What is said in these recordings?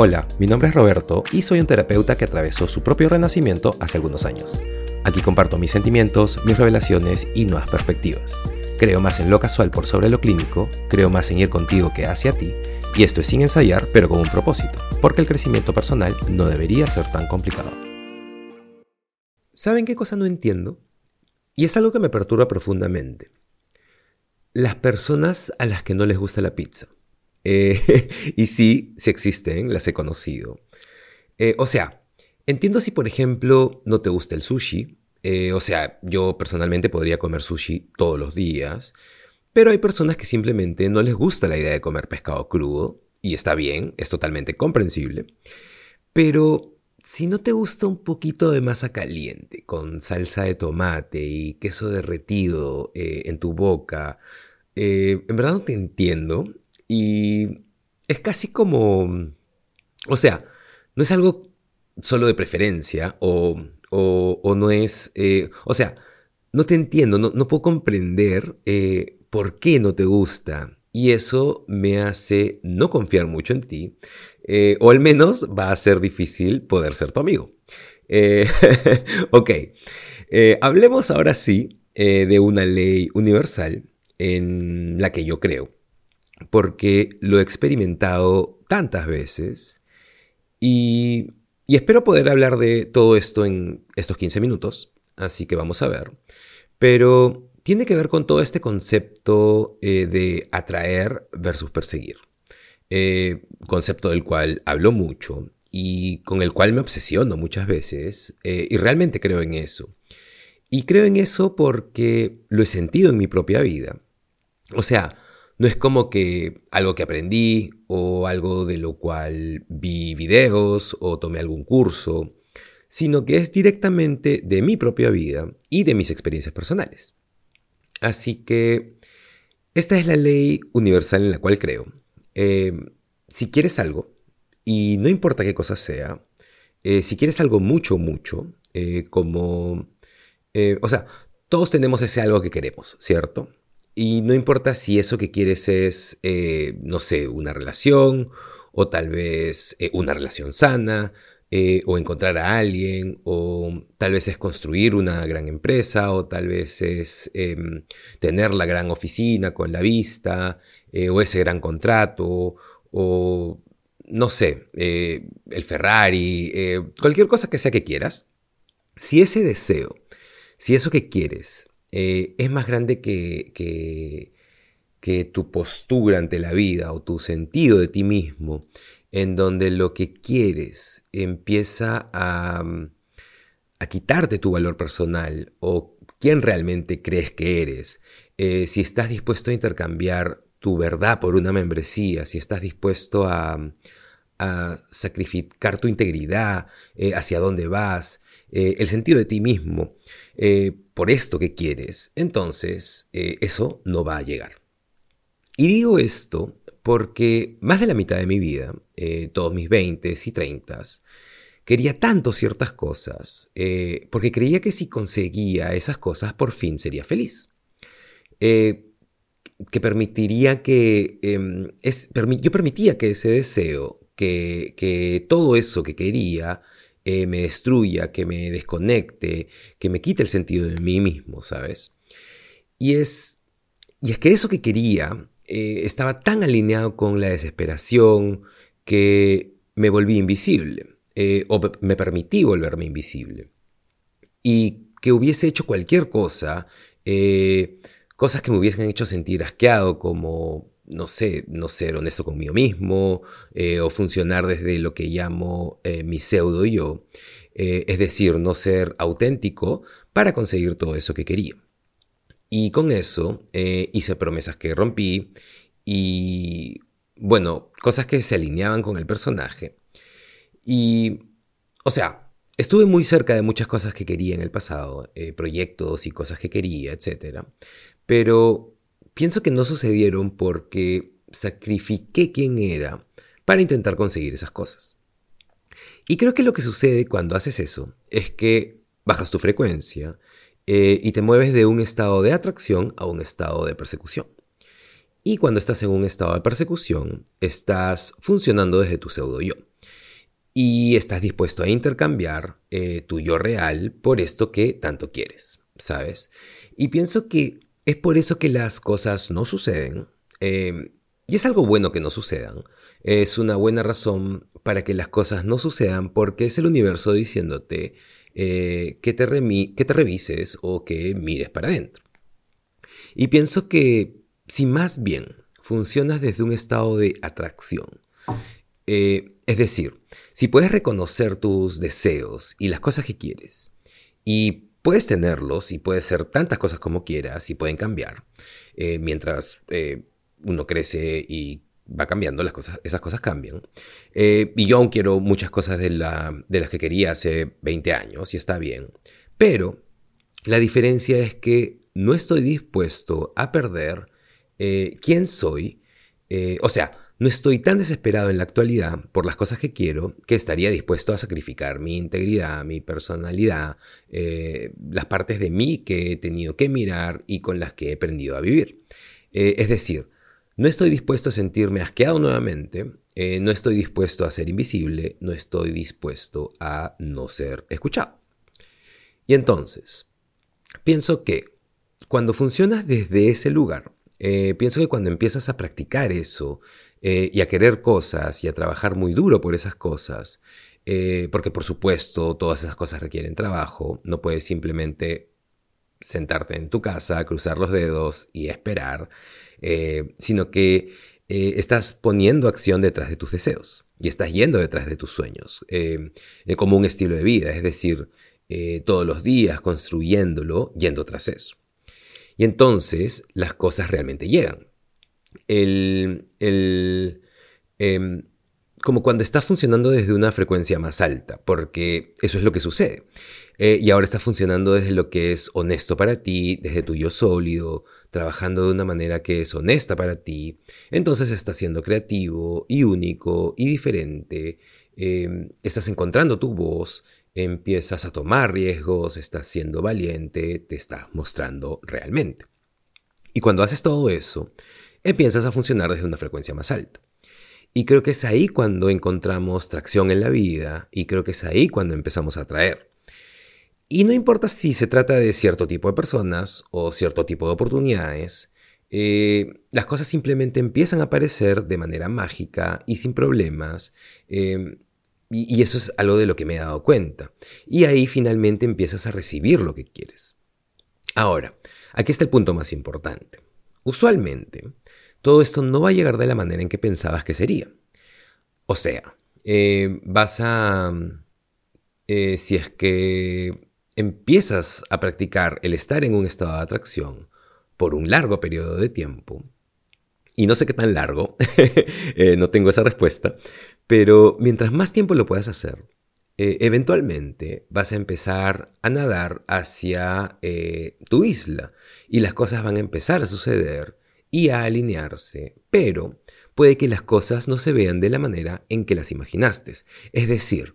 Hola, mi nombre es Roberto y soy un terapeuta que atravesó su propio renacimiento hace algunos años. Aquí comparto mis sentimientos, mis revelaciones y nuevas perspectivas. Creo más en lo casual por sobre lo clínico, creo más en ir contigo que hacia ti, y esto es sin ensayar, pero con un propósito, porque el crecimiento personal no debería ser tan complicado. ¿Saben qué cosa no entiendo? Y es algo que me perturba profundamente. Las personas a las que no les gusta la pizza. Eh, y sí, sí existen, las he conocido. Eh, o sea, entiendo si por ejemplo no te gusta el sushi. Eh, o sea, yo personalmente podría comer sushi todos los días. Pero hay personas que simplemente no les gusta la idea de comer pescado crudo. Y está bien, es totalmente comprensible. Pero si no te gusta un poquito de masa caliente, con salsa de tomate y queso derretido en tu boca, en verdad no te entiendo. Y es casi como... O sea, no es algo solo de preferencia o, o, no es... Eh, o sea, no te entiendo, no, puedo comprender eh, por qué no te gusta. Y eso me hace no confiar mucho en ti. Eh, o al menos va a ser difícil poder ser tu amigo. ok, hablemos ahora sí de una ley universal en la que yo creo porque lo he experimentado tantas veces y, espero poder hablar de todo esto en estos 15 minutos, así que vamos a ver. Pero tiene que ver con todo este concepto eh, de atraer versus perseguir, eh, concepto del cual hablo mucho y con el cual me obsesiono muchas veces eh, y realmente creo en eso. Y creo en eso porque lo he sentido en mi propia vida. O sea, no es como que algo que aprendí o algo de lo cual vi videos o tomé algún curso, sino que es directamente de mi propia vida y de mis experiencias personales. Así que esta es la ley universal en la cual creo. Eh, si quieres algo, y no importa qué cosa sea, eh, si quieres algo mucho, mucho, eh, como... o sea, todos tenemos ese algo que queremos, ¿cierto? Y no importa si eso que quieres es, eh, no sé, una relación, o tal vez eh, una relación sana, eh, o encontrar a alguien, o tal vez es construir una gran empresa, o tal vez es em, tener la gran oficina con la vista, o ese gran contrato, o no sé, el Ferrari, cualquier cosa que sea que quieras. Si ese deseo, si eso que quieres eh, es más grande que, que, tu postura ante la vida o tu sentido de ti mismo, en donde lo que quieres empieza a, mm, quitarte tu valor personal o quién realmente crees que eres, eh, si estás dispuesto a intercambiar tu verdad por una membresía, si estás dispuesto a, a sacrificar tu integridad, eh, hacia dónde vas, el sentido de ti mismo por esto que quieres, entonces eh, eso no va a llegar. Y digo esto porque más de la mitad de mi vida, eh, todos mis 20 y 30, quería tanto ciertas cosas, eh, porque creía que si conseguía esas cosas por fin sería feliz. que permitiría que... Em, es, yo permitía que ese deseo, que, que todo eso que quería, eh, me destruya, que me desconecte, que me quite el sentido de mí mismo, ¿sabes? Y es, y es que eso que quería eh, estaba tan alineado con la desesperación que me volví invisible, eh, o me permití volverme invisible. Y que hubiese hecho cualquier cosa, cosas que me hubiesen hecho sentir asqueado, como no sé, no ser honesto conmigo mismo eh, o funcionar desde lo que llamo eh, mi pseudo yo, eh, es decir, no ser auténtico para conseguir todo eso que quería. Y con eso hice promesas que rompí y, bueno, cosas que se alineaban con el personaje. Y, o sea, estuve muy cerca de muchas cosas que quería en el pasado, proyectos y cosas que quería, etc. Pero Pienso que no sucedieron porque sacrifiqué quién era para intentar conseguir esas cosas. Y creo que lo que sucede cuando haces eso es que bajas tu frecuencia eh, y te mueves de un estado de atracción a un estado de persecución. Y cuando estás en un estado de persecución, estás funcionando desde tu pseudo yo. y estás dispuesto a intercambiar eh, tu yo real por esto que tanto quieres, ¿sabes? Y pienso que es por eso que las cosas no suceden. Eh, y es algo bueno que no sucedan. Es una buena razón para que las cosas no sucedan porque es el universo diciéndote eh, que, te que te revises o que mires para adentro. Y pienso que si más bien funcionas desde un estado de atracción, eh, es decir, si puedes reconocer tus deseos y las cosas que quieres, y puedes tenerlos y puedes ser tantas cosas como quieras y pueden cambiar, eh, mientras uno crece y va cambiando, las cosas, esas cosas cambian. Eh, y yo aún quiero muchas cosas de, la, de las que quería hace 20 años y está bien. Pero la diferencia es que no estoy dispuesto a perder eh, quién soy. Eh, o sea, no estoy tan desesperado en la actualidad por las cosas que quiero que estaría dispuesto a sacrificar mi integridad, mi personalidad, las partes de mí que he tenido que mirar y con las que he aprendido a vivir. es decir, no estoy dispuesto a sentirme asqueado nuevamente, eh, no estoy dispuesto a ser invisible, no estoy dispuesto a no ser escuchado. Y entonces, pienso que cuando funcionas desde ese lugar, eh, pienso que cuando empiezas a practicar eso eh, y a querer cosas y a trabajar muy duro por esas cosas, porque por supuesto todas esas cosas requieren trabajo, no puedes simplemente sentarte en tu casa, cruzar los dedos y esperar. Eh, sino que eh, estás poniendo acción detrás de tus deseos y estás yendo detrás de tus sueños, eh, como un estilo de vida, es decir, todos los días construyéndolo, yendo tras eso. Y entonces las cosas realmente llegan. El, el, em, como cuando estás funcionando desde una frecuencia más alta, porque eso es lo que sucede. y ahora estás funcionando desde lo que es honesto para ti, desde tu yo sólido, trabajando de una manera que es honesta para ti, entonces estás siendo creativo y único y diferente, em, estás encontrando tu voz, empiezas a tomar riesgos, estás siendo valiente, te estás mostrando realmente. Y cuando haces todo eso, empiezas a funcionar desde una frecuencia más alta. Y creo que es ahí cuando encontramos tracción en la vida y creo que es ahí cuando empezamos a atraer. Y no importa si se trata de cierto tipo de personas o cierto tipo de oportunidades, eh, las cosas simplemente empiezan a aparecer de manera mágica y sin problemas. Em, y, eso es algo de lo que me he dado cuenta. Y ahí finalmente empiezas a recibir lo que quieres. Ahora, aquí está el punto más importante. Usualmente, todo esto no va a llegar de la manera en que pensabas que sería. O sea, eh, vas a... Eh, si es que empiezas a practicar el estar en un estado de atracción por un largo periodo de tiempo, y no sé qué tan largo, eh, no tengo esa respuesta, pero mientras más tiempo lo puedas hacer, eventualmente vas a empezar a nadar hacia tu isla y las cosas van a empezar a suceder y a alinearse, pero puede que las cosas no se vean de la manera en que las imaginaste. Es decir,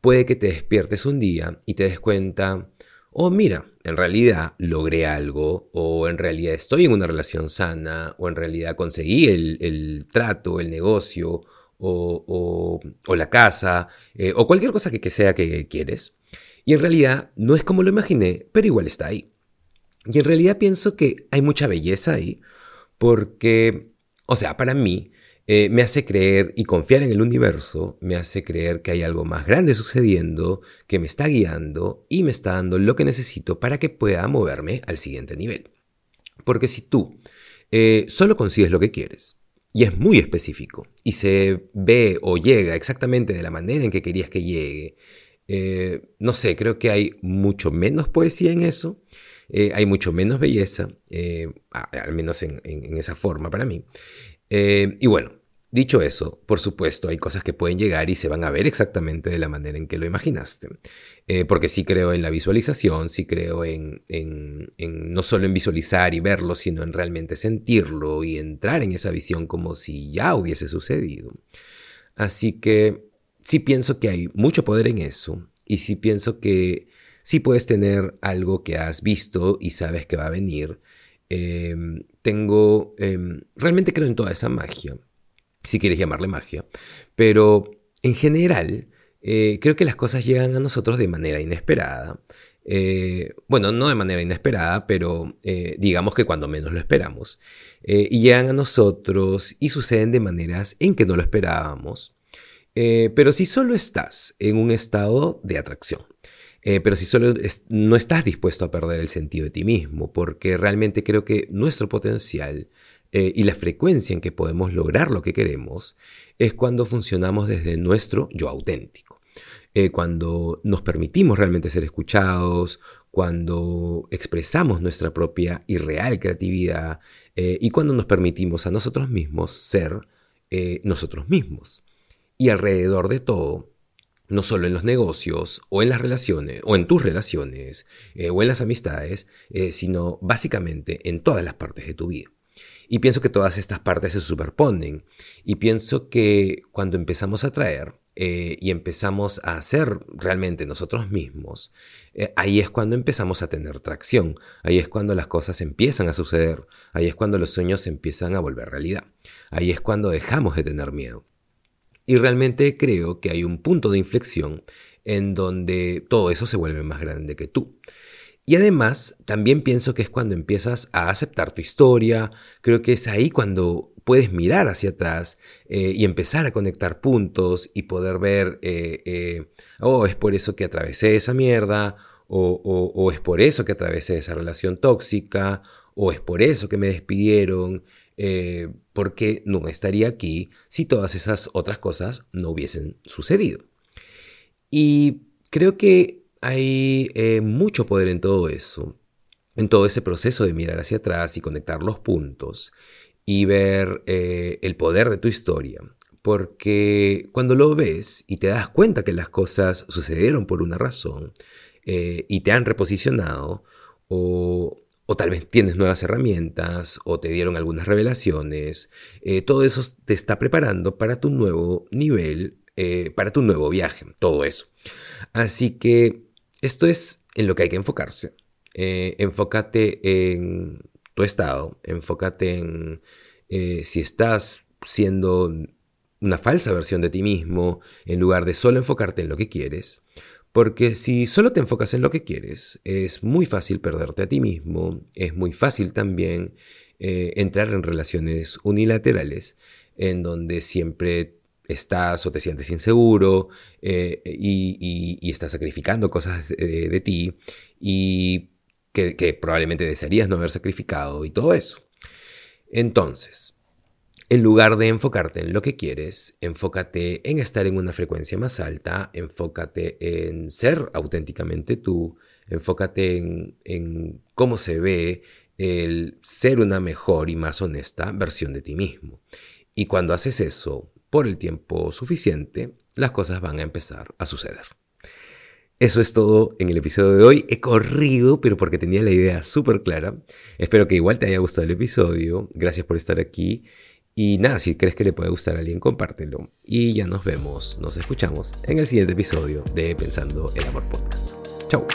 puede que te despiertes un día y te des cuenta, oh mira, en realidad logré algo, o en realidad estoy en una relación sana, o en realidad conseguí el, trato, el negocio, o, la casa, eh, o cualquier cosa que, que sea que quieres. Y en realidad no es como lo imaginé, pero igual está ahí. Y en realidad pienso que hay mucha belleza ahí, porque, o sea, para mí, eh, me hace creer y confiar en el universo, me hace creer que hay algo más grande sucediendo, que me está guiando y me está dando lo que necesito para que pueda moverme al siguiente nivel. Porque si tú eh, solo consigues lo que quieres, y es muy específico, y se ve o llega exactamente de la manera en que querías que llegue, eh, no sé, creo que hay mucho menos poesía en eso, hay mucho menos belleza, al menos en, esa forma para mí. Eh, y bueno, dicho eso, por supuesto, hay cosas que pueden llegar y se van a ver exactamente de la manera en que lo imaginaste. Eh, porque sí creo en la visualización, sí creo en, en, no solo en visualizar y verlo, sino en realmente sentirlo y entrar en esa visión como si ya hubiese sucedido. Así que sí pienso que hay mucho poder en eso y sí pienso que sí puedes tener algo que has visto y sabes que va a venir Em, tengo, em, realmente creo en toda esa magia, si quieres llamarle magia, pero en general eh, creo que las cosas llegan a nosotros de manera inesperada. Eh, bueno, no de manera inesperada, pero eh, digamos que cuando menos lo esperamos. y llegan a nosotros y suceden de maneras en que no lo esperábamos. pero si solo estás en un estado de atracción, pero si solo no estás dispuesto a perder el sentido de ti mismo, porque realmente creo que nuestro potencial y la frecuencia en que podemos lograr lo que queremos es cuando funcionamos desde nuestro yo auténtico. Eh, cuando nos permitimos realmente ser escuchados, cuando expresamos nuestra propia y real creatividad eh, y cuando nos permitimos a nosotros mismos ser eh, nosotros mismos. Y alrededor de todo, no solo en los negocios o en las relaciones o en tus relaciones o en las amistades, sino básicamente en todas las partes de tu vida. Y pienso que todas estas partes se superponen. Y pienso que cuando empezamos a traer eh, y empezamos a ser realmente nosotros mismos, eh, ahí es cuando empezamos a tener tracción, ahí es cuando las cosas empiezan a suceder, ahí es cuando los sueños empiezan a volver realidad, ahí es cuando dejamos de tener miedo. Y realmente creo que hay un punto de inflexión en donde todo eso se vuelve más grande que tú. Y además, también pienso que es cuando empiezas a aceptar tu historia, creo que es ahí cuando puedes mirar hacia atrás eh, y empezar a conectar puntos y poder ver, eh, eh, oh, es por eso que atravesé esa mierda, o, es por eso que atravesé esa relación tóxica, o es por eso que me despidieron, porque no estaría aquí si todas esas otras cosas no hubiesen sucedido. Y creo que hay mucho poder en todo eso, en todo ese proceso de mirar hacia atrás y conectar los puntos y ver eh, el poder de tu historia. Porque cuando lo ves y te das cuenta que las cosas sucedieron por una razón eh, y te han reposicionado, o, tal vez tienes nuevas herramientas, o te dieron algunas revelaciones, eh, todo eso te está preparando para tu nuevo nivel, para tu nuevo viaje, todo eso. Así que esto es en lo que hay que enfocarse. enfócate en tu estado, enfócate en eh, si estás siendo una falsa versión de ti mismo, en lugar de solo enfocarte en lo que quieres. Porque si solo te enfocas en lo que quieres, es muy fácil perderte a ti mismo, es muy fácil también eh, entrar en relaciones unilaterales, en donde siempre estás o te sientes inseguro eh, y, estás sacrificando cosas de ti y que, probablemente desearías no haber sacrificado y todo eso. Entonces, en lugar de enfocarte en lo que quieres, enfócate en estar en una frecuencia más alta, enfócate en ser auténticamente tú, enfócate en, cómo se ve el ser una mejor y más honesta versión de ti mismo. Y cuando haces eso por el tiempo suficiente, las cosas van a empezar a suceder. Eso es todo en el episodio de hoy. He corrido, pero porque tenía la idea súper clara. Espero que igual te haya gustado el episodio. Gracias por estar aquí. Y nada, si crees que le puede gustar a alguien, compártelo. Y ya nos vemos, nos escuchamos en el siguiente episodio de Pensando el Amor Podcast. Chao.